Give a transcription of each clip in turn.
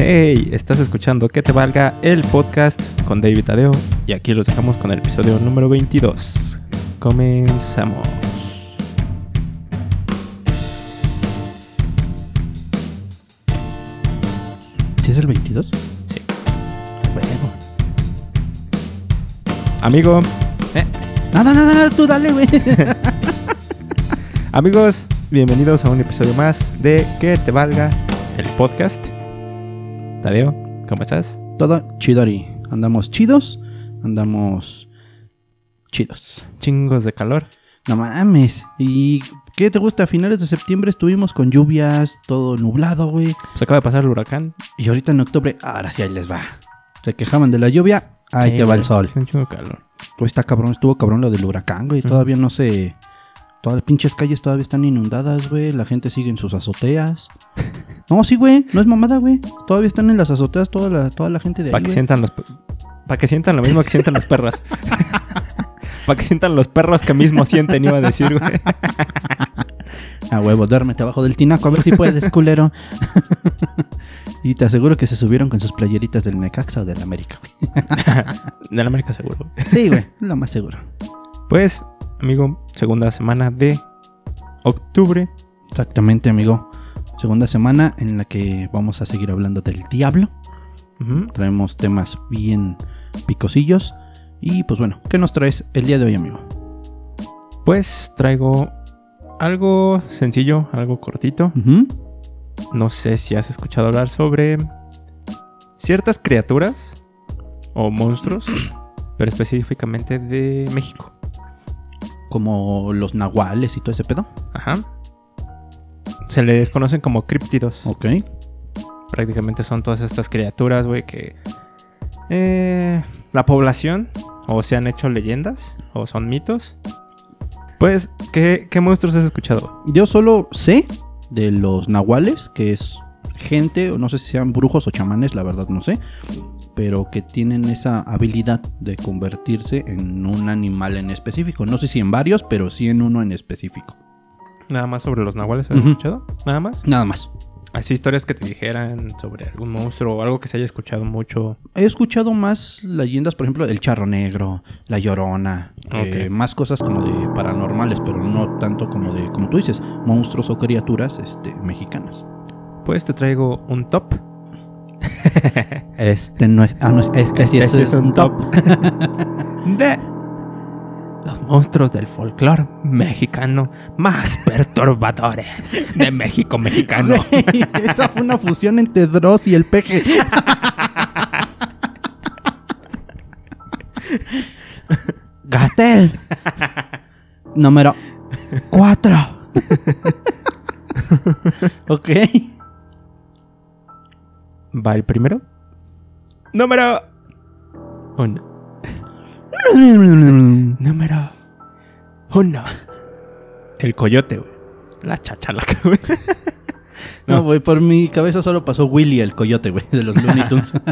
Hey, estás escuchando Que te valga el podcast con David Tadeo y aquí los dejamos con el episodio número 22. Comenzamos. ¿Sí es el 22? Sí. Bueno. Amigo, Nada, nada, nada, tú dale, güey. amigos, bienvenidos a un episodio más de Que te valga el podcast. Tadeo, ¿cómo estás? Todo chidori. Andamos chidos, andamos chidos. Chingos de calor. No mames. ¿Y qué te gusta? A finales de septiembre estuvimos con lluvias, todo nublado, güey. Se acaba de pasar el huracán. Y ahorita en octubre, ahora sí ahí les va. Se quejaban de la lluvia, ahí Sí, te va el sol. Un chingo de calor. Pues está cabrón, estuvo cabrón lo del huracán, güey. Todavía no se. Todas las pinches calles todavía están inundadas, güey. La gente sigue en sus azoteas. No, sí, güey. No es mamada, güey. Todavía están en las azoteas toda la, toda la gente de. Para que sientan los para que sientan lo mismo que sientan las perras. Para que sientan los perros que mismo sienten, iba a decir, güey. A huevo, duérmete abajo del tinaco, a ver si puedes, culero. y te aseguro que se subieron con sus playeritas del Necaxa o del América, güey. De la América seguro. Sí, güey, lo más seguro. Pues, amigo, segunda semana de octubre. Exactamente, amigo. Segunda semana en la que vamos a seguir hablando del diablo. Traemos temas bien picosillos. Y pues bueno, ¿qué nos traes el día de hoy, amigo? Pues traigo algo sencillo, algo cortito. No sé si has escuchado hablar sobre ciertas criaturas o monstruos, pero específicamente de México. Como los nahuales y todo ese pedo. Ajá. Se les conocen como críptidos. Ok. Prácticamente son todas estas criaturas, güey, que eh, la población o se han hecho leyendas o son mitos. Pues, ¿qué, qué monstruos has escuchado? Yo solo sé de los nahuales, que es gente, o no sé si sean brujos o chamanes, la verdad no sé, pero que tienen esa habilidad de convertirse en un animal en específico. No sé si en varios, pero sí en uno en específico. Nada más sobre los nahuales has escuchado? Nada más. Nada más. Así historias que te dijeran sobre algún monstruo o algo que se haya escuchado mucho. He escuchado más leyendas, por ejemplo, del charro negro, la llorona, eh, más cosas como de paranormales, pero no tanto como de, como tú dices, monstruos o criaturas este, mexicanas. Pues te traigo un top. Este no es, ah, no, es- este, sí Este es, un top. de los monstruos del folclore mexicano más perturbadores de México mexicano. Esa fue una fusión entre Dross y el peje. Gatel. Número 4. ok. Va el primero. Número uno. Número uno. El coyote, güey. La chachalaca, güey. No, güey, por mi cabeza solo pasó Willy, el coyote, güey, de los Looney Tunes.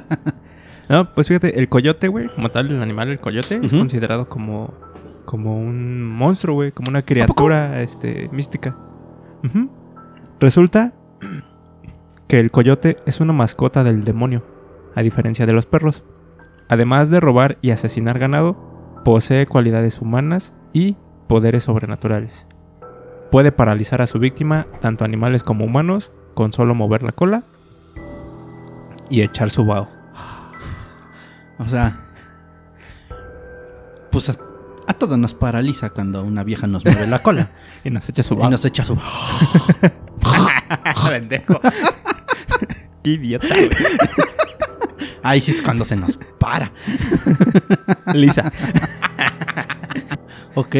No, pues fíjate, el coyote, güey, como tal, el animal, el coyote, es considerado como, como un monstruo, güey, como una criatura, este, mística. Resulta que el coyote es una mascota del demonio, a diferencia de los perros. Además de robar y asesinar ganado, posee cualidades humanas y poderes sobrenaturales. Puede paralizar a su víctima, tanto animales como humanos, con solo mover la cola y echar su vaho. O sea, pues a, a todos nos paraliza cuando una vieja nos mueve la cola Y nos echa su y vaho. nos echa su... Pendejo. Qué idiota, güey. Ahí sí es cuando se nos para. Lisa. Ok.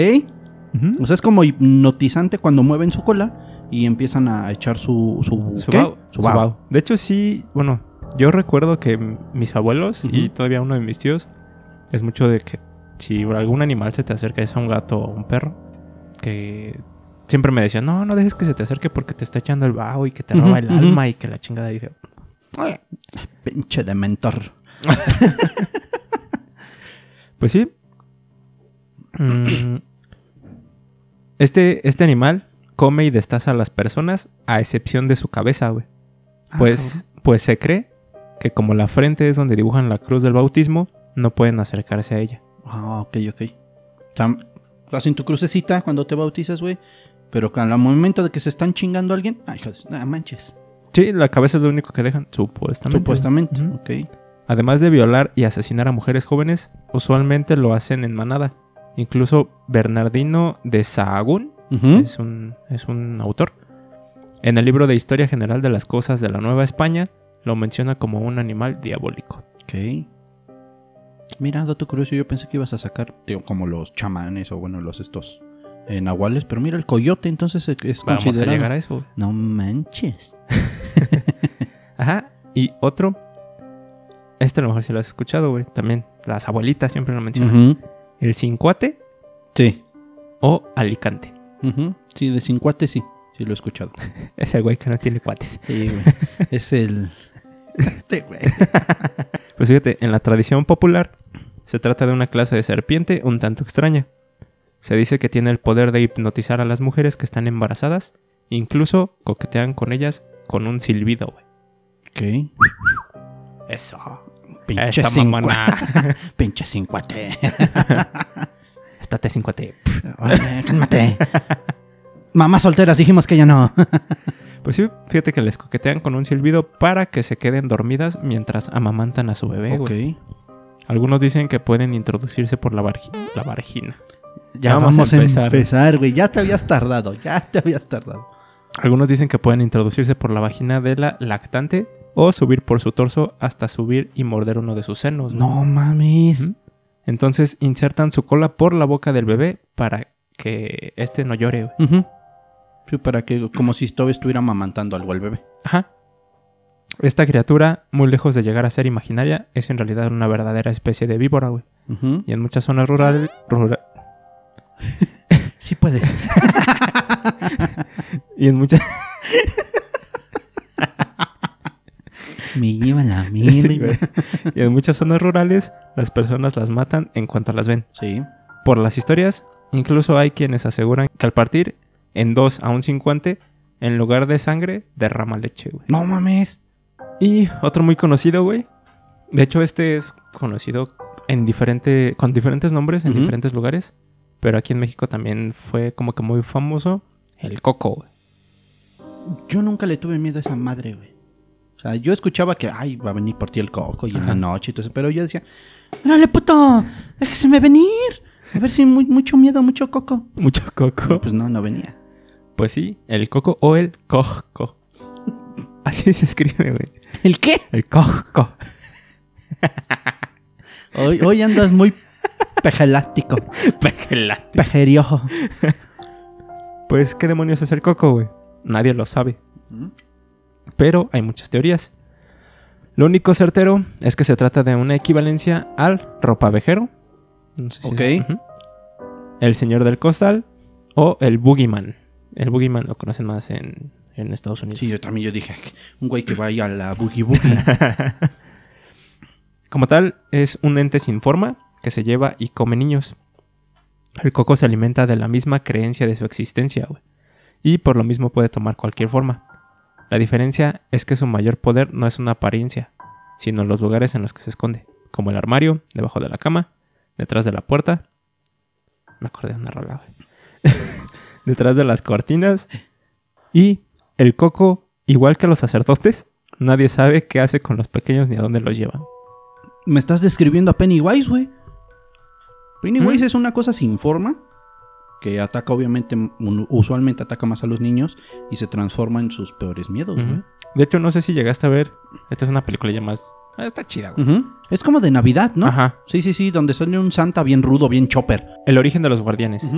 O sea, es como hipnotizante cuando mueven su cola y empiezan a echar su... ¿Su, Su. Su vaho. De hecho, sí, bueno, yo recuerdo que mis abuelos y todavía uno de mis tíos es mucho de que si algún animal se te acerca, ya sea un gato o un perro, que siempre me decían, no, no dejes que se te acerque porque te está echando el vaho y que te roba el alma y que la chingada. Y dije, Ay, Pinche de mentor. Pues sí. Mm, este, este animal come y destaza a las personas a excepción de su cabeza, güey. Ah, Pues, pues se cree que como la frente es donde dibujan la cruz del bautismo, no pueden acercarse a ella. Ah, ok, ok. Hacen tu crucecita cuando te bautizas, güey. Pero al momento de que se están chingando a alguien, ay, joder, no manches. Sí, la cabeza es lo único que dejan, supuestamente. Supuestamente, ok. Además de violar y asesinar a mujeres jóvenes, usualmente lo hacen en manada. Incluso Bernardino de Sahagún es, un, es un autor. En el libro de Historia General de las Cosas de la Nueva España, lo menciona como un animal diabólico. Ok. Mira, dato curioso, yo pensé que ibas a sacar como los chamanes o bueno, los estos eh, nahuales, pero mira, el coyote entonces es- a considerado. llegar a eso. No manches. Ajá. Y otro, este a lo mejor si lo has escuchado, güey. También las abuelitas siempre lo mencionan. El cincuate Sí. o alicante. Sí, de cincuate sí. Sí, lo he escuchado. Es el güey que no tiene cuates. Sí, güey. es el. Este, güey. Pues fíjate, en la tradición popular se trata de una clase de serpiente un tanto extraña. Se dice que tiene el poder de hipnotizar a las mujeres que están embarazadas, incluso coquetean con ellas con un silbido, güey. Ok. Eso. Pinche Esa mamona. Pinche cincuate. Estate cincuate. Órale, cálmate. Mamás solteras dijimos que ya no. Pues sí, fíjate que les coquetean con un silbido para que se queden dormidas mientras amamantan a su bebé, güey. ok. Algunos dicen que pueden introducirse por la, la vagina. Ya Vamos vamos, a empezar. güey. Ya te habías tardado. Ya te habías tardado. Algunos dicen que pueden introducirse por la vagina de la lactante o subir por su torso hasta subir y morder uno de sus senos. No mames. Entonces insertan su cola por la boca del bebé para que este no llore. güey. Ujú. Sí, para que, como si todavía estuviera mamantando algo al bebé. Ajá. Esta criatura, muy lejos de llegar a ser imaginaria, es en realidad una verdadera especie de víbora, güey. Y en muchas zonas rurales, rura- Sí puedes. y en muchas Me lleva la mierda. y en muchas zonas rurales, las personas las matan en cuanto las ven. Sí. Por las historias, incluso hay quienes aseguran que al partir en dos a un cincuente, en lugar de sangre, derrama leche, güey. No mames. Y otro muy conocido, güey. De hecho, este es conocido en diferente, con diferentes nombres en diferentes lugares. Pero aquí en México también fue como que muy famoso. El coco, güey. Yo nunca le tuve miedo a esa madre, güey. O sea, yo escuchaba que, ay, va a venir por ti el coco y en la noche y todo eso. Pero yo decía, órale, puto, déjeseme venir. A ver si muy, mucho miedo, mucho coco. Mucho coco. Pues no, no venía. Pues sí, el coco o el coco. Así se escribe, güey. ¿El qué? El coco. Hoy, hoy andas muy pejelático, Pejelate. pejeriojo. Pues, ¿qué demonios es el coco, güey? Nadie lo sabe. Pero hay muchas teorías. Lo único certero es que se trata de una equivalencia al ropavejero. No sé si Ok. El señor del costal o el boogeyman. El boogeyman lo conocen más en, en Estados Unidos. Sí, yo también yo dije, un güey que vaya a la boogie boogie. Como tal, es un ente sin forma que se lleva y come niños. El coco se alimenta de la misma creencia de su existencia, güey. Y por lo mismo puede tomar cualquier forma. La diferencia es que su mayor poder no es una apariencia, sino los lugares en los que se esconde, como el armario, debajo de la cama, detrás de la puerta. Me acordé de una rola, güey. detrás de las cortinas. Y el coco, igual que los sacerdotes, nadie sabe qué hace con los pequeños ni a dónde los llevan. Me estás describiendo a Pennywise, güey. Pennywise ¿Mm? es una cosa sin forma que ataca, obviamente, usualmente ataca más a los niños y se transforma en sus peores miedos, güey. Ujú. De hecho, no sé si llegaste a ver. Esta es una película ya más. ah, Está chida, güey. Es como de Navidad, ¿no? Ajá. Sí, sí, sí, donde sale un Santa bien rudo, bien chopper. El origen de los guardianes.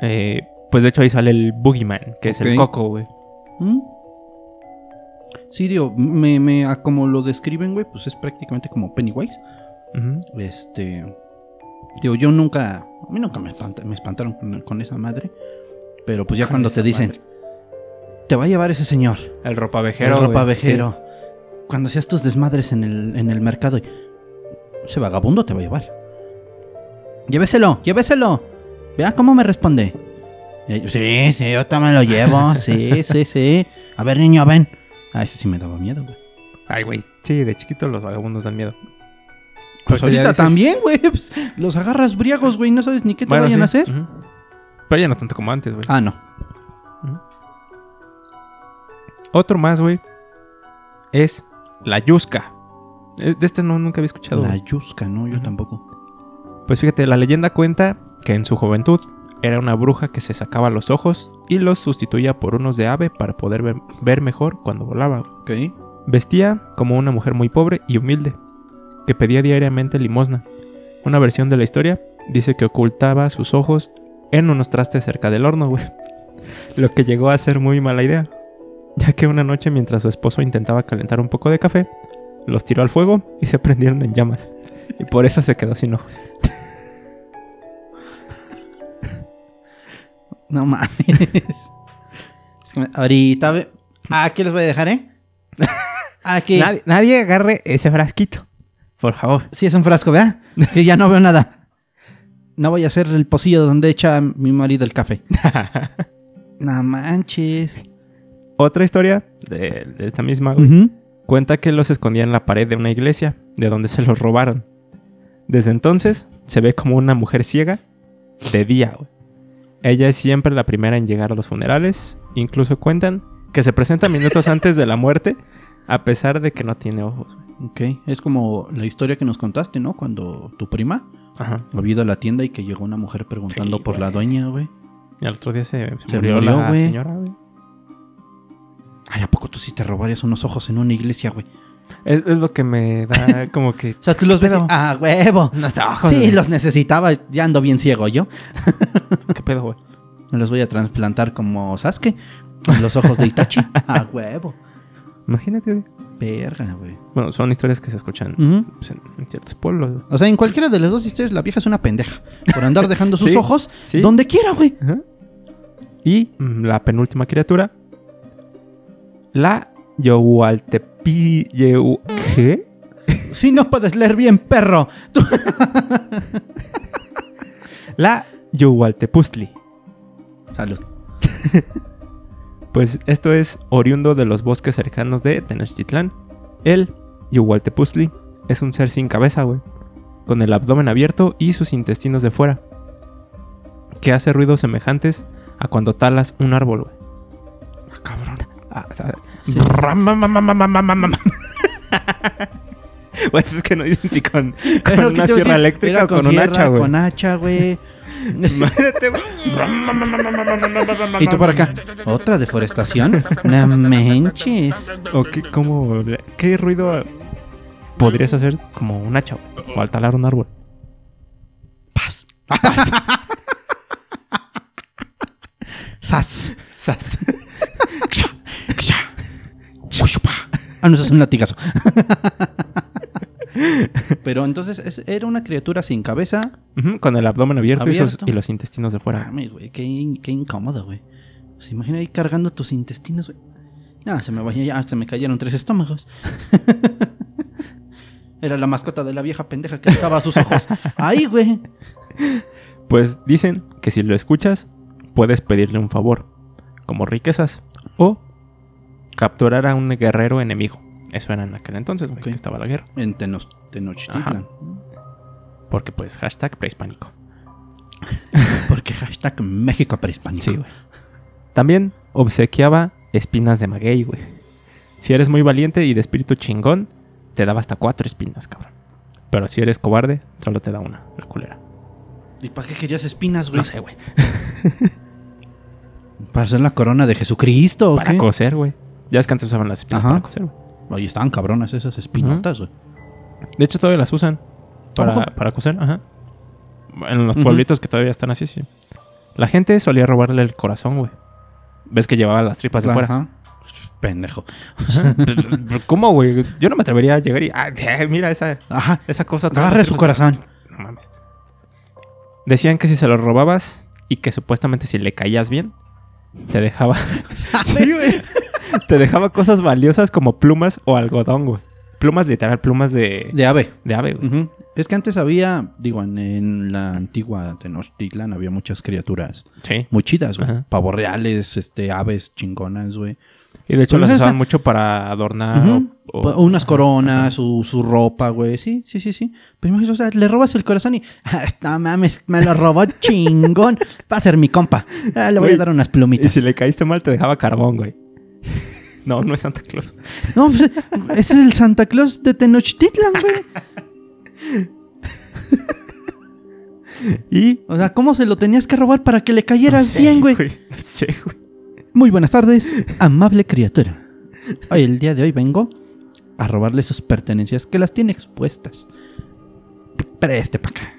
Eh, pues de hecho ahí sale el Boogeyman, que es el coco, güey. ¿Mm? Sí, digo, me, me, a como lo describen, güey, pues es prácticamente como Pennywise. Este. Digo, yo nunca. A mí nunca me, espanta- me espantaron con, con esa madre. Pero pues ya cuando te dicen. Te va a llevar ese señor. El ropavejero. el ropa güey. vejero. Cuando seas tus desmadres en el, en el mercado. Ese vagabundo te va a llevar. Lléveselo, lléveselo. Vea cómo me responde. Sí, sí, yo también lo llevo. Sí, sí, sí. A ver, niño, ven. Ah, ese sí me daba miedo, güey. Ay, güey. Sí, de chiquito los vagabundos dan miedo. Pues Ahorita ya ahorita dices- también, güey. pues, los agarras briagos, güey. No sabes ni qué te Bueno, vayan sí. a hacer. Pero ya no tanto como antes, güey. Ah, no. Otro más, güey. Es la Yusca. Eh, De este no, nunca había escuchado. La yusca, no, yo tampoco. Pues fíjate, la leyenda cuenta que en su juventud era una bruja que se sacaba los ojos y los sustituía por unos de ave para poder ver, ver mejor cuando volaba. güey. Ok. Vestía como una mujer muy pobre y humilde, que pedía diariamente limosna. Una versión de la historia dice que ocultaba sus ojos en unos trastes cerca del horno, güey. Lo que llegó a ser muy mala idea, ya que una noche mientras su esposo intentaba calentar un poco de café, los tiró al fuego y se prendieron en llamas. Y por eso se quedó sin ojos. No mames. es que me- ahorita. ve- Aquí les voy a dejar, ¿eh? Aquí. Nadie, nadie agarre ese frasquito, por favor. Sí, es un frasco, ¿verdad? Que ya no veo nada. No voy a hacer el pocillo donde echa mi marido el café. No manches. Otra historia de, de esta misma, güey. Cuenta que los escondía en la pared de una iglesia, de donde se los robaron. Desde entonces, se ve como una mujer ciega de día. güey. Ella es siempre la primera en llegar a los funerales. Incluso cuentan que se presenta minutos antes de la muerte, a pesar de que no tiene ojos. güey. Ok, es como la historia que nos contaste, ¿no? Cuando tu prima Ajá. había ido a la tienda y que llegó una mujer preguntando Sí, por la dueña, güey. Y al otro día se, se Se murió, murió, la güey. señora, güey. Ay, ¿a poco tú sí te robarías unos ojos en una iglesia, güey? Es, es lo que me da como que... O sea, tú los ves Pero- ah, huevo. Unos ojos, Sí, güey. los necesitaba, ya ando bien ciego yo. ¿Qué pedo, güey? Me los voy a trasplantar como Sasuke. Con los ojos de Itachi. Ah, huevo. Imagínate, güey. Verga, güey. Bueno, son historias que se escuchan pues, en, en ciertos pueblos. güey. O sea, en cualquiera de las dos historias, la vieja es una pendeja. Por andar dejando sus Sí, ojos sí. donde quiera, güey. Ajá. Y mm, la penúltima criatura. La Yowaltepi... Yeu- ¿Qué? Si no puedes leer bien, perro. La Yowaltepustli. Salud pues esto es oriundo de los bosques cercanos de Tenochtitlán. Él, Yuhualtepuzli, es un ser sin cabeza, güey, con el abdomen abierto y sus intestinos de fuera, que hace ruidos semejantes a cuando talas un árbol, güey. Ah, cabrón. Ah. Güey, es que no dicen si con, con una sierra eléctrica o con, con un hacha, güey. Con hacha, güey. Imagínate. Y tú por acá. ¿Otra deforestación? No manches. ¿O qué, cómo, qué ruido podrías hacer como un hacha o al talar un árbol? Paz. Sas. Sas. Ah, no, eso es un latigazo. Pero entonces es- era una criatura sin cabeza. Con el abdomen abierto, y sus- Abierto. Y, los intestinos de fuera. Mames, güey, qué, in- qué incómodo, güey. Se imagina ahí cargando tus intestinos, güey. No, se me vaya, ya se me cayeron tres estómagos. Era la mascota de la vieja pendeja que dejaba sus ojos. Ahí, güey. Pues dicen que si lo escuchas, puedes pedirle un favor, como riquezas, o capturar a un guerrero enemigo. Eso era en aquel entonces, güey, Ok. que estaba la guerra. En Tenochtitlan. Porque pues hashtag prehispánico. Porque hashtag México prehispánico. Sí, güey. También obsequiaba espinas de maguey, güey. Si eres muy valiente y de espíritu chingón, te daba hasta cuatro espinas, cabrón. Pero si eres cobarde, solo te da una, la culera. ¿Y para qué querías espinas, güey? No sé, güey. ¿Para hacer la corona de Jesucristo o Para qué? coser, güey. Ya es que antes usaban las espinas Ajá. para coser, güey. Oye, estaban cabronas esas espinotas, güey. De hecho, todavía las usan para, para coser, ajá. En los pueblitos que todavía están así, sí. La gente solía robarle el corazón, güey. Ves que llevaba las tripas de fuera. Ajá. Pendejo. ¿Cómo, güey? Yo no me atrevería a llegar y. Ah, mira esa, Ajá. esa cosa. Agarre su corazón. No mames. Decían que si se lo robabas y que supuestamente si le caías bien, te dejaba. sí, güey. Te dejaba cosas valiosas como plumas o algodón, güey. Plumas, literal, plumas de, De ave. de ave, güey. Es que antes había, digo, en, en la antigua Tenochtitlan había muchas criaturas Sí. muy chidas, güey. Pavos reales, este, aves chingonas, güey. Y de hecho las usaban mucho para adornar o, O- Pues, Unas coronas, su, su ropa, güey. Sí, sí, sí, sí. Pero imagínate, o sea, le robas el corazón y. "Ah, No mames, me lo robó chingón. Va a ser mi compa. Ah, le voy a dar unas Y plumitas. si le caíste mal, te dejaba carbón, güey. no, no es Santa Claus. No, pues ese es el Santa Claus de Tenochtitlan, güey. Y. O sea, ¿cómo se lo tenías que robar para que le no cayeras sé, bien, güey? No sé, güey. Muy buenas tardes, amable criatura. Hoy, el día de hoy vengo a robarle sus pertenencias que las tiene expuestas. Preste para acá.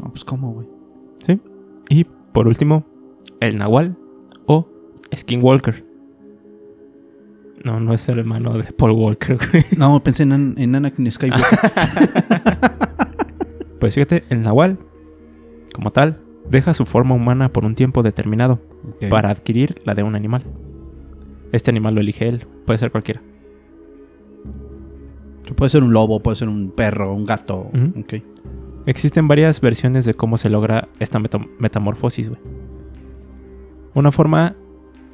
No, pues cómo, güey. Sí. Y por último, el Nahual o Skinwalker. No, no es el hermano de Paul Walker. No, pensé en, en Anakin Skywalker. Pues fíjate, el Nahual, como tal, deja su forma humana por un tiempo determinado para adquirir la de un animal. Este animal lo elige él, puede ser cualquiera. Puede ser un lobo, puede ser un perro, un gato. Ujú. Ok. Existen varias versiones de cómo se logra esta meta- metamorfosis, güey. Una forma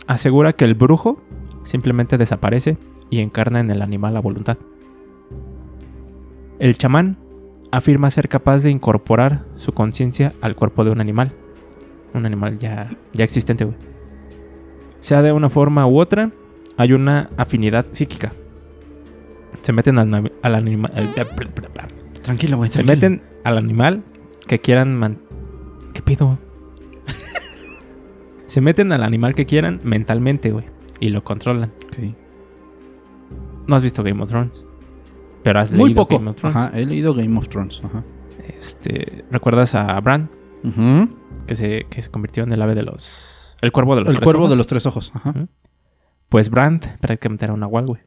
asegura que el brujo simplemente desaparece y encarna en el animal a voluntad. El chamán afirma ser capaz de incorporar su conciencia al cuerpo de un animal. Un animal ya, ya existente, güey. Sea de una forma u otra, hay una afinidad psíquica. Se meten al, animal. Tranquilo, güey. Se meten al animal que quieran man- ¿Qué pido? Se meten al animal que quieran mentalmente, güey. Y lo controlan. Ok. No has visto Game of Thrones. Pero has Muy leído poco. Game of Thrones. Ajá, he leído Game of Thrones. Ajá. Este, ¿Recuerdas a Bran? Ujú. Que se, que se convirtió en el ave de los... El cuervo de los El tres cuervo ojos. de los tres ojos. Ajá. Pues Brand prácticamente era un nahual, güey.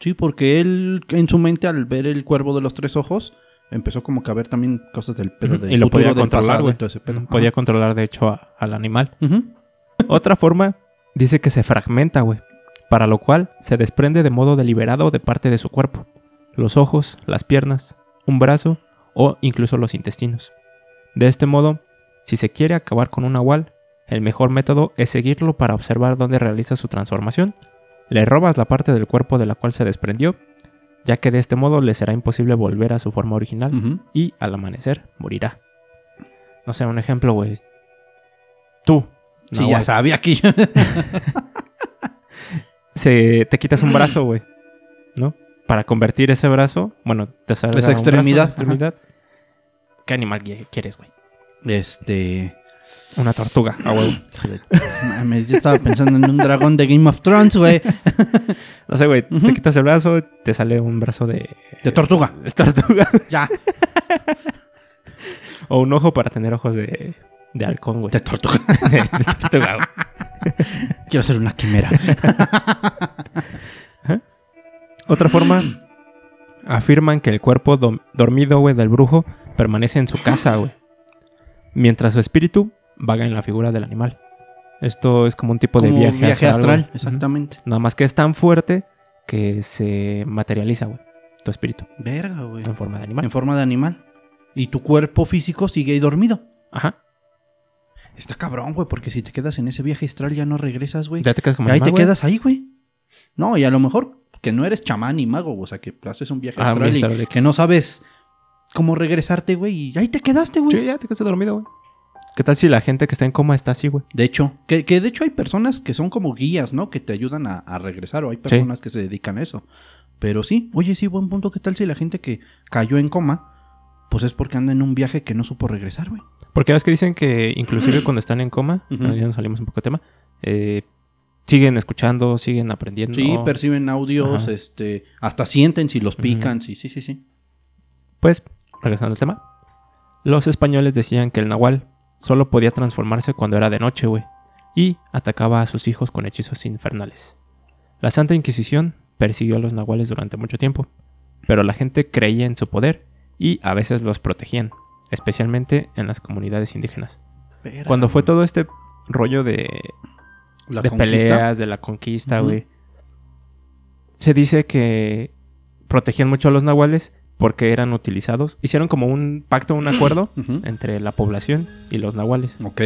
Sí, porque él en su mente al ver el cuervo de los tres ojos empezó como que a ver también cosas del pedo Ujú. del Y lo futuro, podía controlar, pasado y güey. todo ese pedo. Podía controlar, de hecho, a- al animal. Otra forma dice que se fragmenta, güey. Para lo cual se desprende de modo deliberado de parte de su cuerpo. Los ojos, las piernas, un brazo o incluso los intestinos. De este modo, si se quiere acabar con un nahual, el mejor método es seguirlo para observar dónde realiza su transformación. Le robas la parte del cuerpo de la cual se desprendió, ya que de este modo le será imposible volver a su forma original y al amanecer morirá. No sé, un ejemplo, güey. Tú. Sí, nahual, ya sabía que se, te quitas un brazo, güey. ¿No? Para convertir ese brazo, bueno, te sale Esa extremidad, extremidad. ¿Qué animal qui- quieres, güey? Este. Una tortuga, a huevo. Mames, yo estaba pensando en un dragón de Game of Thrones, güey. No sé, güey. Te quitas el brazo, te sale un brazo de, De tortuga. de tortuga. Ya. o un ojo para tener ojos de, de halcón, güey. De tortuga. de tortuga, güey. Quiero ser una quimera. Otra forma, afirman que el cuerpo dormido, güey, del brujo permanece en su casa, güey. Mientras su espíritu vaga en la figura del animal. Esto es como un tipo de viaje, viaje astral. güey. Exactamente. Nada más que es tan fuerte que se materializa, güey. Tu espíritu Verga, güey. en forma de animal. En forma de animal. Y tu cuerpo físico sigue ahí dormido. Ajá. Está cabrón, güey, porque si te quedas en ese viaje astral ya no regresas, güey. Ya te quedas como Y ahí te quedas ahí, güey. No, y a lo mejor que no eres chamán ni mago, o sea, que haces un viaje Ah, astral y astral que no sabes cómo regresarte, güey, y ahí te quedaste, güey. Sí, ya te quedaste dormido, güey. ¿Qué tal si la gente que está en coma está así, güey? De hecho, que, que de hecho hay personas que son como guías, ¿no? Que te ayudan a, a regresar, o hay personas que se dedican a eso. Pero sí, oye, sí, buen punto. ¿Qué tal si la gente que cayó en coma, pues es porque anda en un viaje que no supo regresar, güey? Porque ves que dicen que inclusive cuando están en coma, ya nos salimos un poco de tema, eh, siguen escuchando, siguen aprendiendo. Sí, perciben audios, Ajá. este, hasta sienten si los pican, sí, sí, sí, sí. Pues, regresando al tema. Los españoles decían que el nahual solo podía transformarse cuando era de noche, güey. Y atacaba a sus hijos con hechizos infernales. La Santa Inquisición persiguió a los nahuales durante mucho tiempo. Pero la gente creía en su poder y a veces los protegían. Especialmente en las comunidades indígenas. Cuando fue todo este rollo de la de peleas, de la conquista. Se dice que protegían mucho a los nahuales porque eran utilizados. Hicieron como un pacto, un acuerdo entre la población y los nahuales. Ok.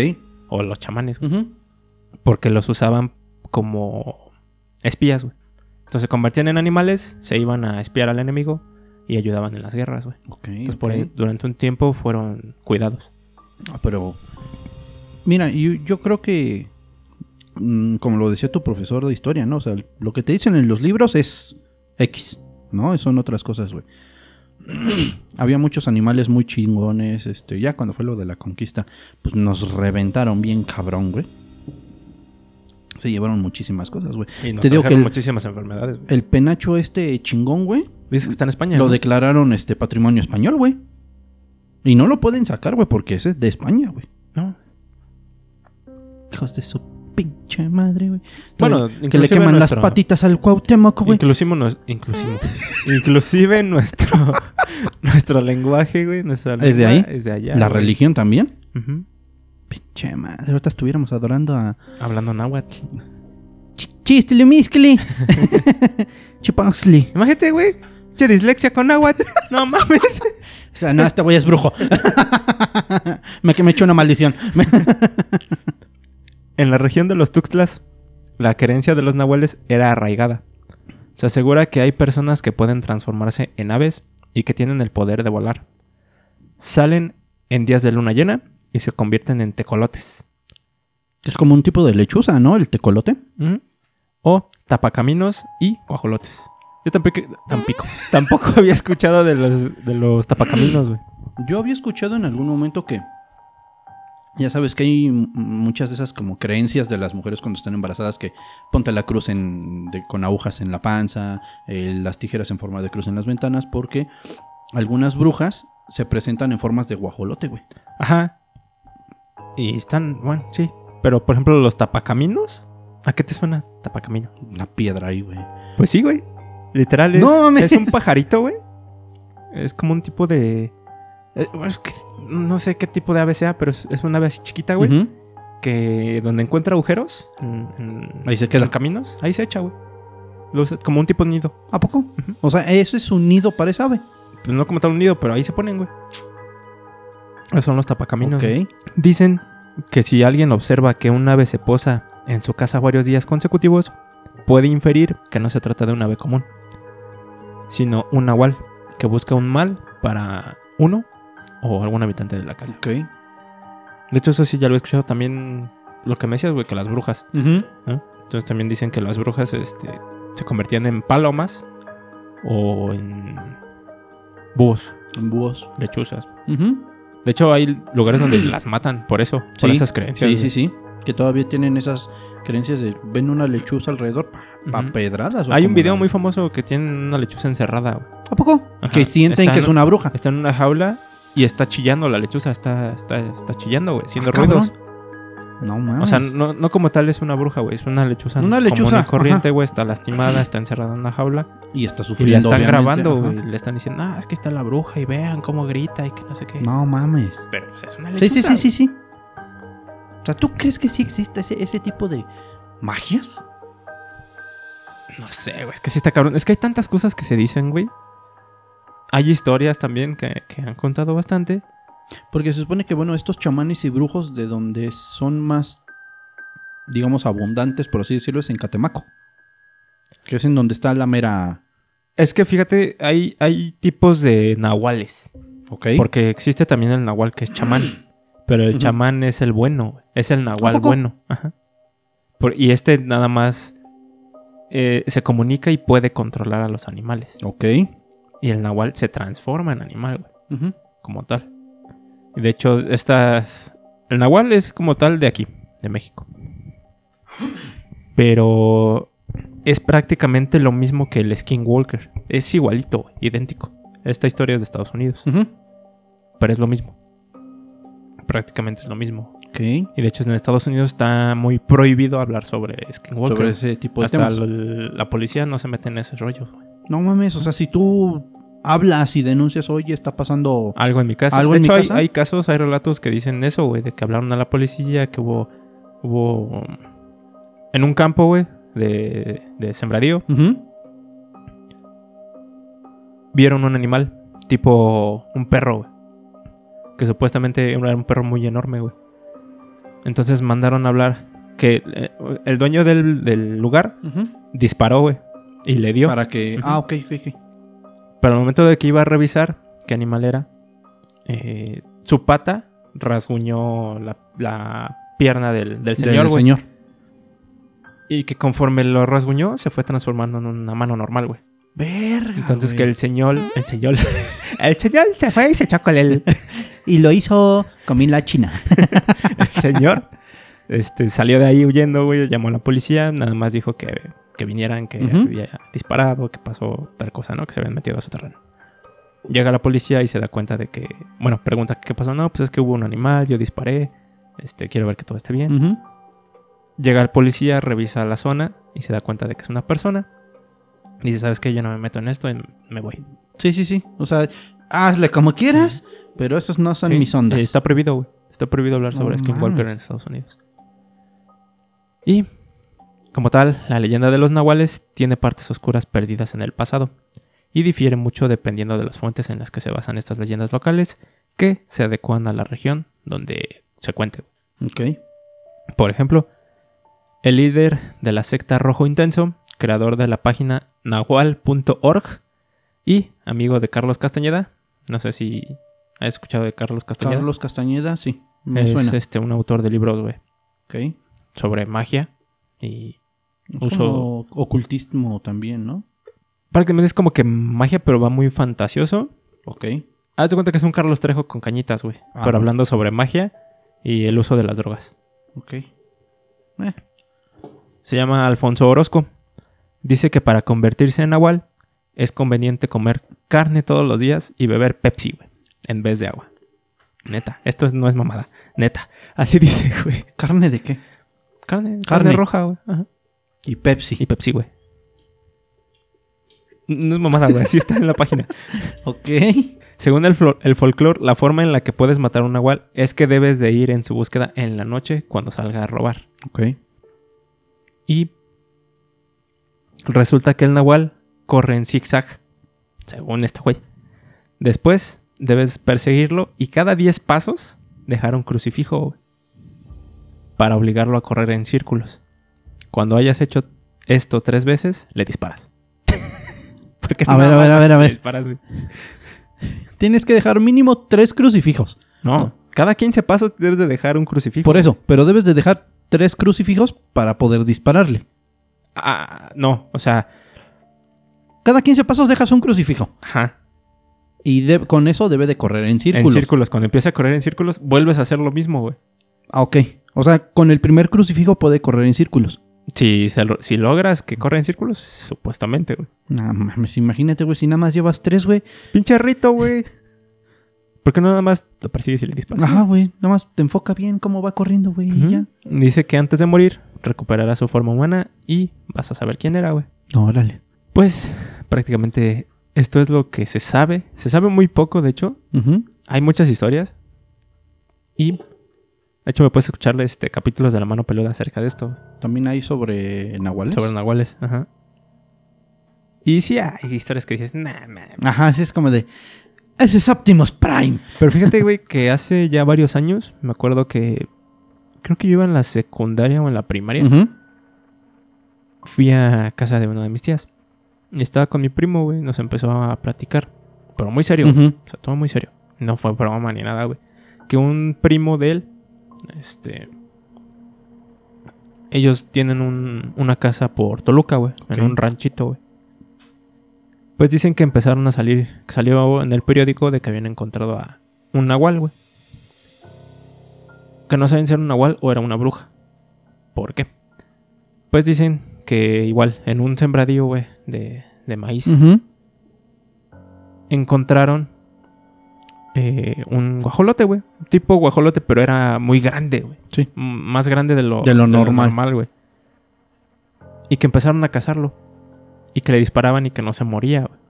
O los chamanes, güey. Porque los usaban como espías, güey. Entonces se convertían en animales, se iban a espiar al enemigo y ayudaban en las guerras, güey. Ok. Entonces por ahí durante un tiempo fueron cuidados. Ah, Pero, mira, yo, yo creo que, mm, como lo decía tu profesor de historia, ¿no? O sea, lo que te dicen en los libros es X, ¿no? Son otras cosas, güey. Había muchos animales muy chingones, este, ya cuando fue lo de la conquista, pues nos reventaron bien cabrón, güey. Se llevaron muchísimas cosas, güey. Y nos Te digo que el, muchísimas enfermedades, güey. el penacho este chingón, güey, Dices que está en España. lo ¿no? declararon este patrimonio español, güey. Y no lo pueden sacar, güey, porque ese es de España, güey. No. Hijos de su pinche madre, güey. Bueno, que le queman nuestro- las patitas al Cuauhtémoc, güey. Inclusive, nos- inclusive, inclusive nuestro, nuestro lenguaje, güey, nuestra ¿Es de ahí? Es de allá. La güey. religión también. Pinche madre, ahorita estuviéramos adorando a Hablando náhuatl. Chistele Miscli. Chipaxli. Imagínate, güey. Che, dislexia con náhuatl. No mames. O sea, no, este güey es brujo. me que me echó una maldición. En la región de los Tuxtlas, la creencia de los nahuales era arraigada. Se asegura que hay personas que pueden transformarse en aves y que tienen el poder de volar. Salen en días de luna llena y se convierten en tecolotes. es como un tipo de lechuza, ¿no? El tecolote. O tapacaminos y guajolotes. Yo tampoco, tampoco había escuchado de los, de los tapacaminos, güey. Yo había escuchado en algún momento que. Ya sabes que hay muchas de esas como creencias de las mujeres cuando están embarazadas que ponte la cruz en, de- con agujas en la panza, eh, las tijeras en forma de cruz en las ventanas, porque algunas brujas se presentan en formas de guajolote, güey. Ajá. Y están, bueno, sí. Pero, por ejemplo, los tapacaminos. ¿A qué te suena tapacamino? Una piedra ahí, güey. Pues sí, güey. Literal es, No mames. es un pajarito, güey. Es como un tipo de... eh, bueno, es que no sé qué tipo de ave sea, pero es, una ave así chiquita, güey. Que donde encuentra agujeros en, en- Ahí se queda. en caminos, ahí se echa, güey. Como un tipo de nido. ¿A poco? O sea, eso es un nido para esa ave. Pues no como tal un nido, pero ahí se ponen, güey. Esos son los tapacaminos. Dicen que si alguien observa que un ave se posa en su casa varios días consecutivos, puede inferir que no se trata de un ave común, sino un nahual que busca un mal para uno o algún habitante de la casa. Ok. De hecho, eso sí ya lo he escuchado también lo que me decías, güey, que las brujas. Entonces también dicen que las brujas este, se convertían en palomas o en búhos, En búhos. lechuzas. De hecho, hay lugares donde las matan por eso, por Sí, esas creencias. Sí, sí, sí. Que todavía tienen esas creencias de ven una lechuza alrededor Ujú. pedradas. o Hay un video la- muy famoso que tiene una lechuza encerrada. güey. ¿A poco? Ajá. Que sienten Está que en- es una bruja. Está en una jaula y está chillando la lechuza, está, está, está chillando, güey, haciendo Ah, cabrón. ruidos. No mames. O sea, no, no como tal es una bruja, güey, es una lechuza. Una común lechuza, y corriente, güey, está lastimada, está encerrada en una jaula. y está Y la sufriendo. están obviamente, grabando, ajá. güey. Le están diciendo, ah, es que está la bruja y vean cómo grita y que no sé qué. No mames. Pero pues, es una Sí, lechuza. sí, sí, sí, sí. O sea, ¿tú crees que sí existe ese, ese tipo de magias? No sé, güey, es que sí está cabrón. Es que hay tantas cosas que se dicen, güey. Hay historias también que, que han contado bastante. Porque se supone que, bueno, estos chamanes y brujos de donde son más, digamos, abundantes, por así decirlo, es en Catemaco. Que es en donde está la mera... Es que fíjate, hay, hay tipos de nahuales. Ok. Porque existe también el nahual que es chamán. Pero el chamán es el bueno. Es el ¿A nahual bueno. Ajá. Por- y este nada más eh, se comunica y puede controlar a los animales. Ok. Y el nahual se transforma en animal, güey, como tal. De hecho, estas. El nahual es como tal de aquí, de México. Pero es prácticamente lo mismo que el Skinwalker. Es igualito, idéntico. Esta historia es de Estados Unidos. Pero es lo mismo. Prácticamente es lo mismo. Y de hecho en Estados Unidos está muy prohibido hablar sobre Skinwalker. Sobre ese tipo de Hasta temas. el- la policía no se mete en ese rollo. güey. No mames, o sea, si tú hablas y denuncias, oye, está pasando... Algo en mi casa. ¿Algo de en hecho, hay- casa? Hay, casos, hay relatos que dicen eso, güey, de que hablaron a la policía, que hubo... Hubo... En un campo, güey, de, de sembradío, vieron un animal, tipo un perro, güey. Que supuestamente era un perro muy enorme, güey. Entonces mandaron a hablar que eh, el dueño del, del lugar disparó, güey. Y le dio. Para que. Ah, ok, ok, ok. Pero al momento de que iba a revisar qué animal era, eh, su pata rasguñó la, la pierna del, del señor, güey. señor. Y que conforme lo rasguñó, se fue transformando en una mano normal, güey. Verga. Entonces que el señor, el señor, el señor se fue y se echó con él. Y lo hizo con la china. El señor este, salió de ahí huyendo, güey, llamó a la policía, nada más dijo que, que vinieran, que Ujú. había disparado, que pasó tal cosa, ¿no? Que se habían metido a su terreno. Llega la policía y se da cuenta de que, bueno, pregunta qué pasó, no, pues es que hubo un animal, yo disparé, este, quiero ver que todo esté bien. Ujú. Llega el policía, revisa la zona y se da cuenta de que es una persona. Dice, ¿sabes qué? Yo no me meto en esto y me voy. Sí, sí, sí. O sea, hazle como quieras, pero esos no son Sí, mis ondas. eh, Está prohibido, güey. Está prohibido hablar sobre Skinwalker en Estados Unidos. Y, como tal, la leyenda de los nahuales tiene partes oscuras perdidas en el pasado. Y difiere mucho dependiendo de las fuentes en las que se basan estas leyendas locales, que se adecuan a la región donde se cuente. Ok. Por ejemplo, el líder de la secta Rojo Intenso, creador de la página nahual.org y amigo de Carlos Castañeda, no sé si has escuchado de Carlos Castañeda. Carlos Castañeda, sí. Me es suena. este un autor de libros, güey, Ok. sobre magia y Es uso como ocultismo también, ¿no? prácticamente es como que magia, pero va muy fantasioso. Ok. Haz de cuenta que es un Carlos Trejo con cañitas, güey, Ah, pero hablando sobre magia y el uso de las drogas. Ok. Eh, Se llama Alfonso Orozco. Dice que para convertirse en nahual es conveniente comer carne todos los días y beber Pepsi, güey, en vez de agua. Neta, esto es- no es mamada. Neta, así dice, güey. ¿Carne de qué? Carne, carne, Carne. roja, güey. Ajá. Y Pepsi. Y Pepsi, güey. No es mamada, güey. Así está en la página. Ok. Según el folclore, la forma en la que puedes matar a un nahual es que debes de ir en su búsqueda en la noche cuando salga a robar. Ok. Y resulta que el nahual corre en zigzag, según este güey. Después debes perseguirlo y cada 10 pasos dejar un crucifijo para obligarlo a correr en círculos. Cuando hayas hecho esto tres veces, le disparas. Porque A ver, a ver, a ver, a ver. Tienes que dejar mínimo tres crucifijos. No, cada 15 pasos debes de dejar un crucifijo. Por eso, pero debes de dejar tres crucifijos para poder dispararle. Ah, no, o sea, Cada 15 pasos dejas un crucifijo. ajá. Y de- con eso debe de correr en En círculos. círculos. Cuando empieza a correr en círculos, vuelves a hacer lo mismo, güey. Ah, ok. O sea, con el primer crucifijo puede correr en círculos. Si, si logras que corra en círculos, supuestamente, güey. No mames, imagínate, güey, si nada más llevas tres, güey. Pinche rito, güey. ¿Por qué no nada más lo persigues y le disparas? Ajá, güey. Nada más te enfoca bien cómo va corriendo, güey. y Ujú. ya. Dice que antes de morir recuperará su forma humana y vas a saber quién era, güey. No, órale. Pues prácticamente esto es lo que se sabe. Se sabe muy poco, de hecho. Hay muchas historias. Y de hecho me puedes escuchar este, capítulos de la mano peluda acerca de esto. También hay sobre nahuales. Sobre nahuales. Ajá. Y sí hay historias que dices, nah, nah. Ajá, sí es como de. Ese es Optimus Prime. Pero fíjate, güey, que hace ya varios años, me acuerdo que creo que yo iba en la secundaria o en la primaria. Fui a casa de una de mis tías. Y estaba con mi primo, güey. Nos empezó a platicar. Pero muy serio. güey. Ujú. O sea, todo muy serio. No fue broma ni nada, güey. Que un primo de él, este... Ellos tienen un- una casa por Toluca, güey. En un ranchito, güey. Pues dicen que empezaron a salir... Que salió en el periódico de que habían encontrado a un nahual, güey. Que no saben si era un nahual o era una bruja. ¿Por qué? Pues dicen que igual en un sembradío, güey, de, de maíz encontraron eh, un guajolote, güey. Tipo guajolote, pero era muy grande, güey. Sí. M- Más grande de lo, De lo normal. güey. Y que empezaron a cazarlo. Y que le disparaban y que no se moría, güey.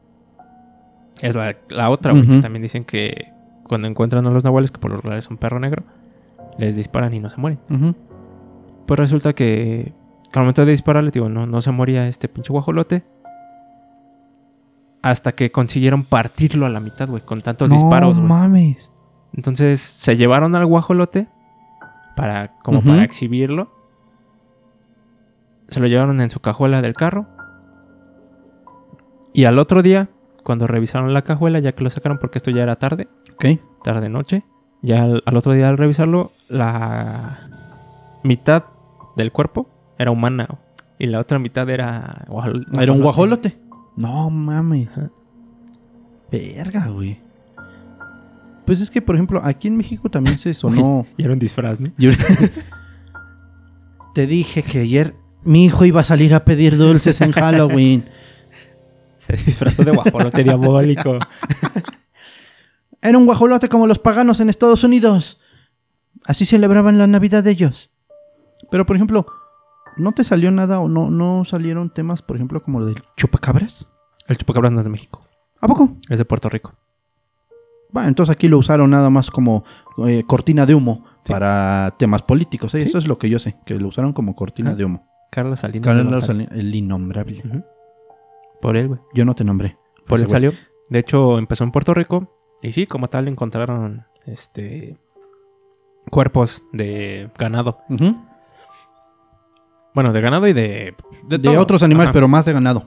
Es la, la otra, güey. que. También dicen que cuando encuentran a los nahuales, que por lo regular es un perro negro, les disparan y no se mueren. Pues resulta que, que al momento de dispararle, digo, no, no se moría este pinche guajolote. Hasta que consiguieron partirlo a la mitad, güey, con tantos disparos, No güey. mames. Entonces se llevaron al guajolote para, como para exhibirlo. Se lo llevaron en su cajuela del carro. Y al otro día, cuando revisaron la cajuela, ya que lo sacaron porque esto ya era tarde, Ok. tarde noche, ya al, al otro día al revisarlo, la mitad del cuerpo era humana y la otra mitad era guajol- Era un guajolote. No mames. Ajá. Verga, güey. Pues es que, por ejemplo, aquí en México también se sonó. Y era un disfraz, ¿no? Te dije que ayer mi hijo iba a salir a pedir dulces en Halloween. Se disfrazó de guajolote diabólico. Era un guajolote como los paganos en Estados Unidos. Así celebraban la Navidad de ellos. Pero, por ejemplo, ¿no te salió nada o no, no salieron temas, por ejemplo, como lo del chupacabras? El chupacabras no es de México, ¿A poco? es de Puerto Rico. Bueno, entonces aquí lo usaron nada más como eh, cortina de humo Sí. para temas políticos. ¿eh? Sí. Eso es lo que yo sé, que lo usaron como cortina Ah. de humo. Carlos Salinas. Carlos. Salinas, el innombrable. Por él, güey. Yo no te nombré. Por él güey. salió. De hecho, empezó en Puerto Rico. Y sí, como tal, encontraron este cuerpos de ganado. Ujú. Bueno, de ganado y de. De, otros animales, Ajá. pero más de ganado.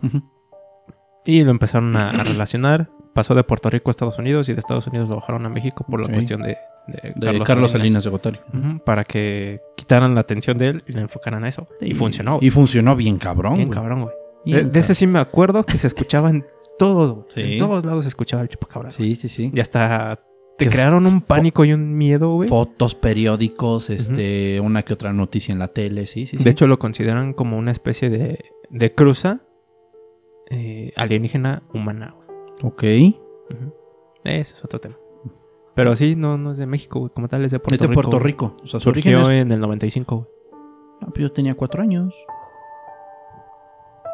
Y lo empezaron a, a relacionar. Pasó de Puerto Rico a Estados Unidos y de Estados Unidos lo bajaron a México por la cuestión de, de De Carlos, Salinas de Gotari. Para que quitaran la atención de él y le enfocaran a eso. Y funcionó. Y funcionó bien cabrón. Bien cabrón, güey. De ese sí me acuerdo que se escuchaba en todo. Sí. En todos lados se escuchaba el chupacabras. Sí, sí, sí. Y hasta te crearon un pánico y un miedo, güey. Fotos, periódicos, este, una que otra noticia en la tele, sí, sí, sí. De hecho, lo consideran como una especie de, de cruza eh, alienígena humana. güey. ok. Ese es otro tema. Pero sí, no, no es de México, güey. Como tal, es de Puerto es de Rico. Puerto. Rico. O sea, su origen es... en el 95, güey. Ah, pues yo tenía cuatro años.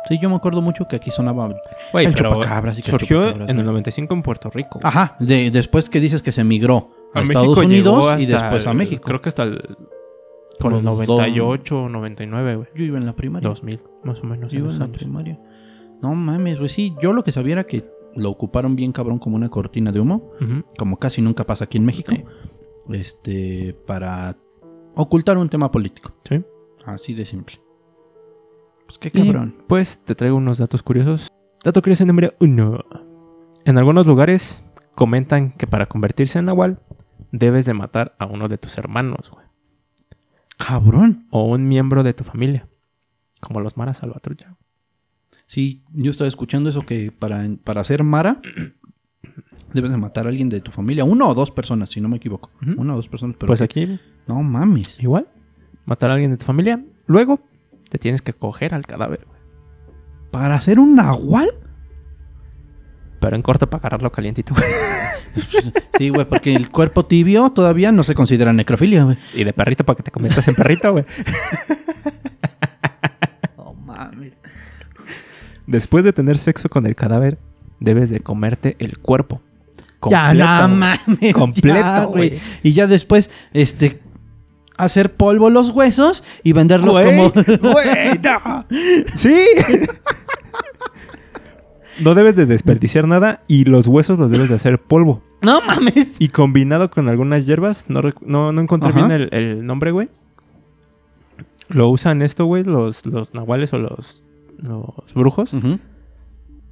Sí, yo me acuerdo mucho que aquí sonaba Güey, el chupacabras y que surgió chupacabras, en el 95 en Puerto Rico. Ajá, de, después que dices que se migró a, A Estados México Unidos y después a el- México. Creo que hasta el Con el 98 o 99, güey. Yo iba en la primaria. 2000, más o menos. Yo iba en la años. primaria. No mames, güey. Sí, yo lo que sabía era que lo ocuparon bien cabrón como una cortina de humo. Como casi nunca pasa aquí en México. Sí. Este, para ocultar un tema político. Sí. Así de simple. Pues qué Y, cabrón. pues te traigo unos datos curiosos. Dato curioso número uno. En algunos lugares comentan que para convertirse en Nahual debes de matar a uno de tus hermanos, güey. Cabrón. O un miembro de tu familia. Como los maras salvatrucha. Sí, yo estaba escuchando eso que para, para ser Mara debes de matar a alguien de tu familia. Una o dos personas, si no me equivoco. Una o dos personas. Pero Pues aquí No mames. igual. Matar a alguien de tu familia. Luego te tienes que coger al cadáver, güey. ¿Para hacer un nahual? Pero en corto para agarrarlo calientito, güey. Sí, güey, porque el cuerpo tibio todavía no se considera necrofilia, güey. Y de perrito para que te conviertas en perrito, güey. No mames. Después de tener sexo con el cadáver, debes de comerte el cuerpo. Ya, no mames. Completo, güey. Y ya después, este, hacer polvo los huesos y venderlos Güey, como. güey, no. Sí. No debes de desperdiciar nada y los huesos los debes de hacer polvo. no mames. Y combinado con algunas hierbas, no, no, no encontré Ajá. bien el, el nombre, güey. Lo usan esto, güey, los, los nahuales o los, los brujos,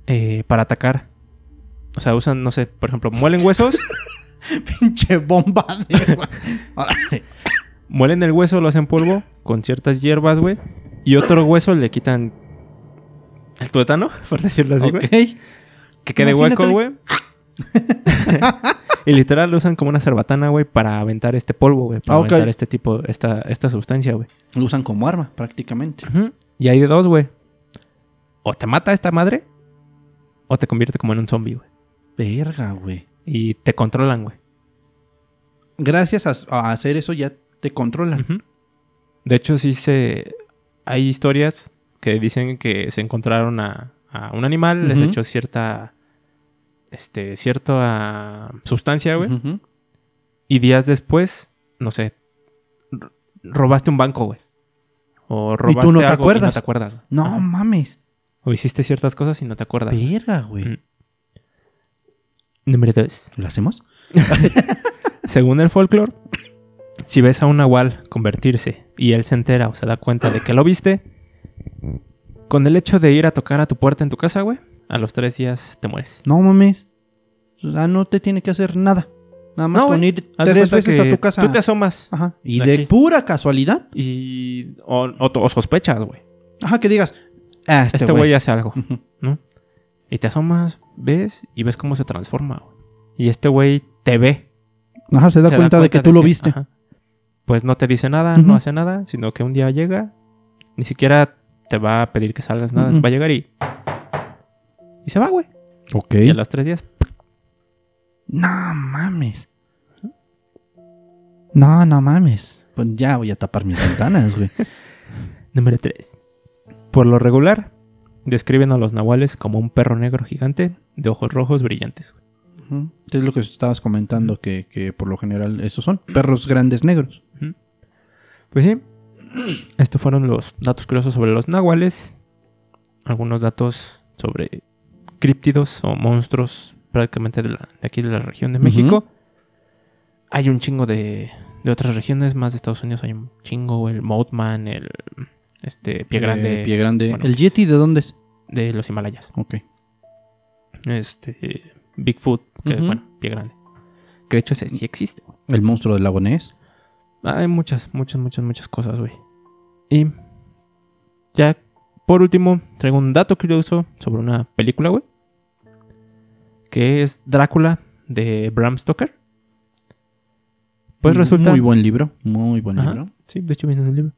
eh, para atacar. O sea, usan, no sé, por ejemplo, muelen huesos, Pinche bomba de. Muelen el hueso, lo hacen polvo con ciertas hierbas, güey. Y otro hueso le quitan el tuétano, por decirlo así, güey. ok. Que quede hueco, güey. y literal lo usan como una cerbatana, güey, para aventar este polvo, güey. Para Ah, aventar este tipo, esta, esta sustancia, güey. Lo usan como arma, prácticamente. Y hay de dos, güey. O te mata esta madre, o te convierte como en un zombie, güey. Verga, güey. Y te controlan, güey. Gracias a, a hacer eso ya te controlan. De hecho, sí se. Hay historias que dicen que se encontraron a, a un animal, les echó cierta. Este, cierta sustancia, güey. Y días después, no sé, robaste un banco, güey. O robaste tú no te algo y acuerdas. no te acuerdas. güey. No Ajá. mames. O hiciste ciertas cosas y no te acuerdas. Verga, güey. Mm. Número 2. ¿Lo hacemos? Según el folclore, si ves a un nahual convertirse y él se entera o se da cuenta de que lo viste, con el hecho de ir a tocar a tu puerta en tu casa, güey, a los tres días te mueres. No mames. O sea, no te tiene que hacer nada. Nada más No, con ir tres veces a tu casa. Tú te asomas Ajá. Y de pura casualidad. y. O, o- o sospechas, güey. Ajá, que digas. Ah, este, Este güey. hace algo. ¿no? Y te asomas, ves y ves cómo se transforma. Y este güey te ve. Ajá, se da se cuenta de que tú lo viste. ajá, pues no te dice nada, no hace nada, sino que un día llega, ni siquiera te va a pedir que salgas nada, va a llegar y. Y se va, güey. Ok. Y a los tres días, No mames. No, no mames. Pues ya voy a tapar mis ventanas, güey. número 3. Por lo regular, describen a los nahuales como un perro negro gigante de ojos rojos brillantes. güey. Es lo que estabas comentando, que, que por lo general esos son perros grandes negros. Pues sí, estos fueron los datos curiosos sobre los nahuales. Algunos datos sobre críptidos o monstruos prácticamente de, la- de aquí de la región de. México. Hay un chingo de, de otras regiones, más de Estados Unidos hay un chingo, el Mothman, el este, Pie Grande Eh, pie grande. Bueno, ¿El pues- Yeti de dónde es? de los Himalayas. Ok. Este, Bigfoot, que Ujú. bueno, Pie Grande. Que de hecho ese sí existe. El monstruo del lago Ness. Hay muchas, muchas, muchas, muchas cosas, güey. Y ya, por último, traigo un dato curioso sobre una película, güey. Que es Drácula de Bram Stoker. Pues resulta... Muy buen libro. Muy buen Ajá, libro. Sí, de hecho viene en el libro.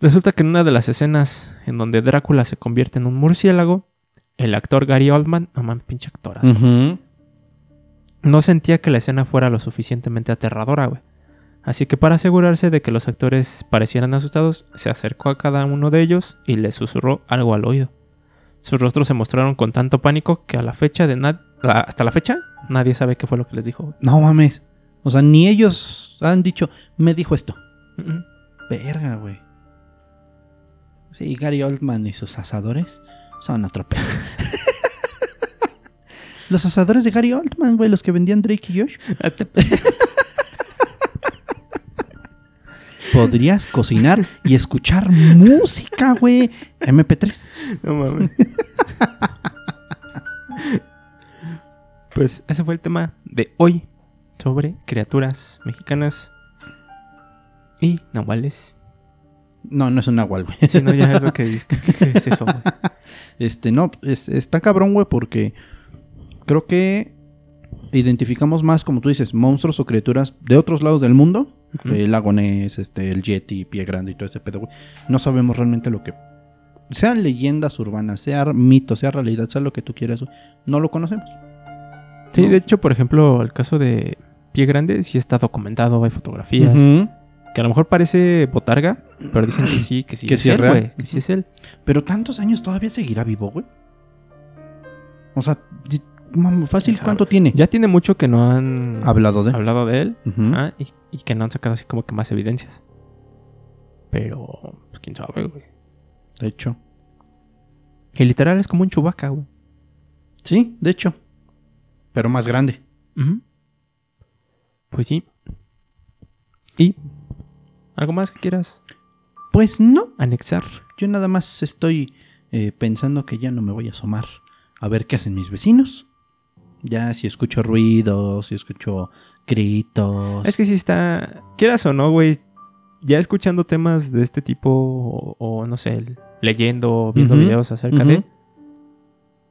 Resulta que en una de las escenas en donde Drácula se convierte en un murciélago, el actor Gary Oldman, no mames, pinche actorazo, no sentía que la escena fuera lo suficientemente aterradora, güey. Así que para asegurarse de que los actores parecieran asustados, se acercó a cada uno de ellos y les susurró algo al oído. Sus rostros se mostraron con tanto pánico que a la fecha de hasta la fecha nadie sabe qué fue lo que les dijo. güey. No mames. O sea, ni ellos han dicho, me dijo esto. Verga, güey. Sí, Gary Oldman y sus asadores son otro pedo. los asadores de Gary Oldman, güey, los que vendían Drake y Josh. Podrías cocinar y escuchar música, güey. MP3. No mames. pues ese fue el tema de hoy sobre criaturas mexicanas y nahuales. No, no es un nahual, güey. Sí, no, ya es lo que ¿qué, qué es eso, güey? Este, no, es- está cabrón, güey, porque creo que identificamos más, como tú dices, monstruos o criaturas de otros lados del mundo. El lago Ness, este, el Yeti, Pie Grande y todo ese pedo, güey. No sabemos realmente lo que... Sean leyendas urbanas, sea mito, sea realidad, sea lo que tú quieras, no lo conocemos. Sí, ¿no? de hecho, por ejemplo, el caso de Pie Grande sí está documentado, hay fotografías. Que a lo mejor parece botarga, pero dicen que sí, que sí, Que es sí es él, real. Que sí es él. Pero tantos años todavía seguirá vivo, güey. O sea, fácil. ¿cuánto tiene? Ya tiene mucho que no han Hablado de. hablado de él ah, y, y que no han sacado así como que más evidencias. Pero, pues quién sabe, güey. De hecho. Y literal es como un chubaca, güey. Sí, de hecho. Pero más grande. Pues sí. ¿Y algo más que quieras Pues no. anexar? Yo nada más estoy eh, pensando que ya no me voy a asomar a ver qué hacen mis vecinos. Ya si escucho ruidos, si escucho gritos. Es que si está, quieras o no, güey, ya escuchando temas de este tipo o, o, no sé, leyendo, viendo videos acerca de,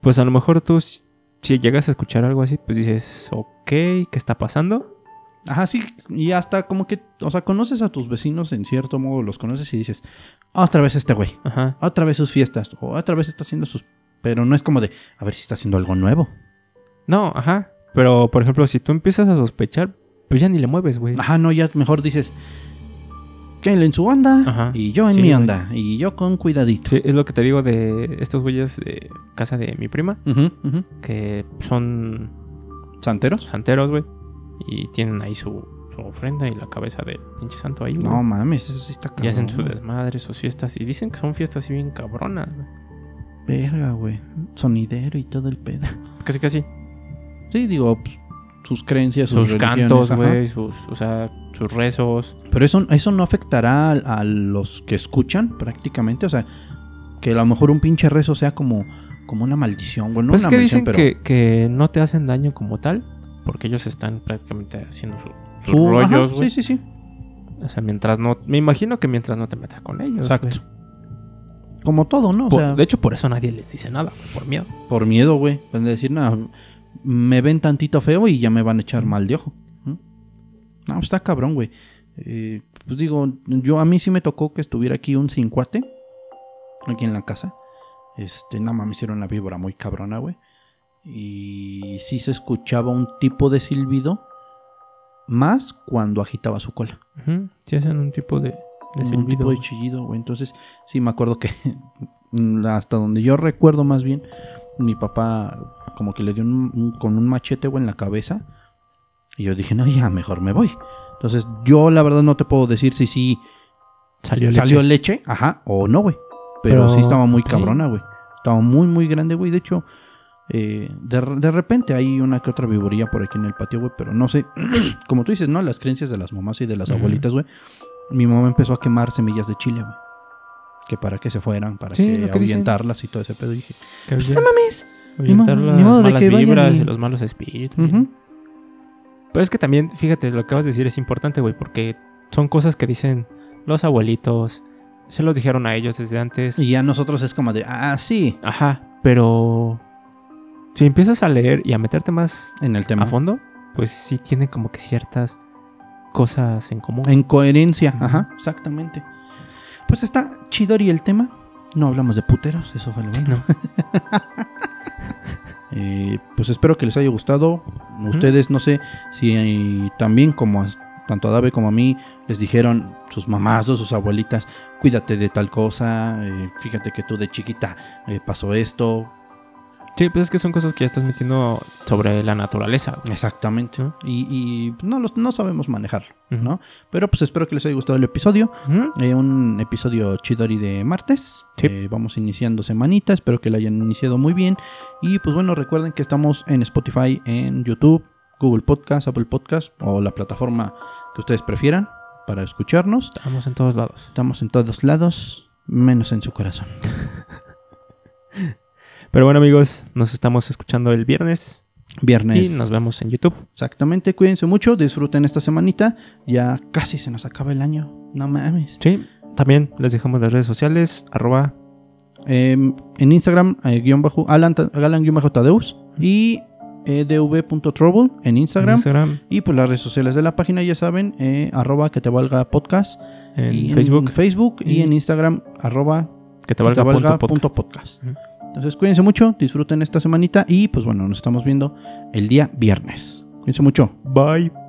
pues a lo mejor tú si llegas a escuchar algo así, pues dices, ok, ¿qué está pasando? Ajá, sí. Y hasta como que, o sea, conoces a tus vecinos en cierto modo, los conoces y dices, otra vez este güey, Ajá. otra vez sus fiestas, o otra vez está haciendo sus... Pero no es como de, a ver si está haciendo algo nuevo. No, ajá. Pero, por ejemplo, si tú empiezas a sospechar, pues ya ni le mueves, güey. Ajá, no, ya mejor dices, que él en su onda Ajá. y yo en Sí, mi güey. onda y yo con cuidadito. Sí, es lo que te digo de estos güeyes de casa de mi prima, ujú. que son ¿Santeros? santeros, güey. Y tienen ahí su, su ofrenda y la cabeza del pinche santo ahí, güey. No mames, eso sí está cabrón. Y hacen su desmadre, sus fiestas. Y dicen que son fiestas así bien cabronas, güey. Verga, güey. Sonidero y todo el pedo. Casi, casi. Sí, digo, pues, sus creencias, sus, Sus cantos, güey. Sus, o sea, sus rezos. Pero eso, eso no afectará a, a los que escuchan prácticamente. O sea, que a lo mejor un pinche rezo sea como como una maldición, bueno, Pues una es que maldición, dicen pero que, que no te hacen daño como tal, porque ellos están prácticamente haciendo su- sus rollos, güey. Sí, sí, sí. O sea, mientras no. Me imagino que mientras no te metas con ellos. Exacto. Como todo, ¿no? O Por- sea, de hecho, por eso nadie les dice nada, güey, por miedo. por miedo, güey. Van a decir, no, me ven tantito feo y ya me van a echar mal de ojo. ¿Mm? No, pues está cabrón, güey. Eh, pues digo, yo a mí sí me tocó que estuviera aquí un cincuate, aquí en la casa. Este, nada más me hicieron una víbora muy cabrona, güey. Y sí se escuchaba un tipo de silbido, más cuando agitaba su cola. Ujú, Sí hacen un tipo de, de un silbido. tipo de chillido, güey. Entonces, sí me acuerdo que hasta donde yo recuerdo más bien, mi papá como que le dio un- un- con un machete, güey, en la cabeza. Y yo dije, no, ya, mejor me voy. Entonces, yo la verdad no te puedo decir si sí Salió leche. salió leche, ajá, o no, güey. Pero, Pero, sí estaba muy cabrona, güey. Estaba muy, muy grande, güey. De hecho, eh, de, de repente hay una que otra viborilla por aquí en el patio, güey. Pero no sé, como tú dices, ¿no? Las creencias de las mamás y de las abuelitas, güey. Mi mamá empezó a quemar semillas de chile, güey. Que para que se fueran, para Sí, que que ahuyentarlas y todo ese pedo. Y dije, Que pues, no mames. ahuyentar las ni modo de malas que vibras y- y los malos espíritus. Pero es que también, fíjate, lo que acabas de decir es importante, güey, porque son cosas que dicen los abuelitos, se los dijeron a ellos desde antes. Y ya nosotros es como de, ah, sí, Ajá, pero si empiezas a leer y a meterte más en el tema. a fondo, pues sí tiene como que ciertas cosas en común. En coherencia, ajá, exactamente. Pues está chidori el tema. No hablamos de puteros, eso fue lo bueno. No. Eh, pues espero que les haya gustado. Ustedes, no sé si eh, también, como tanto a Dave como a mí, les dijeron sus mamás o sus abuelitas, cuídate de tal cosa, eh, fíjate que tú de chiquita eh, pasó esto. Sí, pues es que son cosas que ya estás metiendo sobre la naturaleza. güey. Exactamente. Ujú. Y, y no, los- no sabemos manejarlo, Ujú. ¿no? Pero pues espero que les haya gustado el episodio. Ujú. Eh, un episodio chidori de martes. Sí. Eh, vamos iniciando semanita. Espero que la hayan iniciado muy bien. Y pues bueno, recuerden que estamos en Spotify, en YouTube, Google Podcast, Apple Podcast o la plataforma que ustedes prefieran para escucharnos. Estamos en todos lados. Estamos en todos lados, menos en su corazón. Pero bueno, amigos, nos estamos escuchando el viernes Viernes. y nos vemos en YouTube. Exactamente, cuídense mucho, disfruten esta semanita. Ya casi se nos acaba el año. No mames. Sí, también les dejamos las redes sociales, arroba Eh, en Instagram, eh, guion bajo, Alan, Galan guion bajo Tadeus y eh, dv.trouble en Instagram. Instagram, Y pues las redes sociales de la página, ya saben, eh, arroba que te valga podcast. en y Facebook, Facebook y, y en Instagram, arroba que te que valga, te valga punto punto podcast. Entonces cuídense mucho, disfruten esta semanita y pues bueno, nos estamos viendo el día viernes. Cuídense mucho. Bye.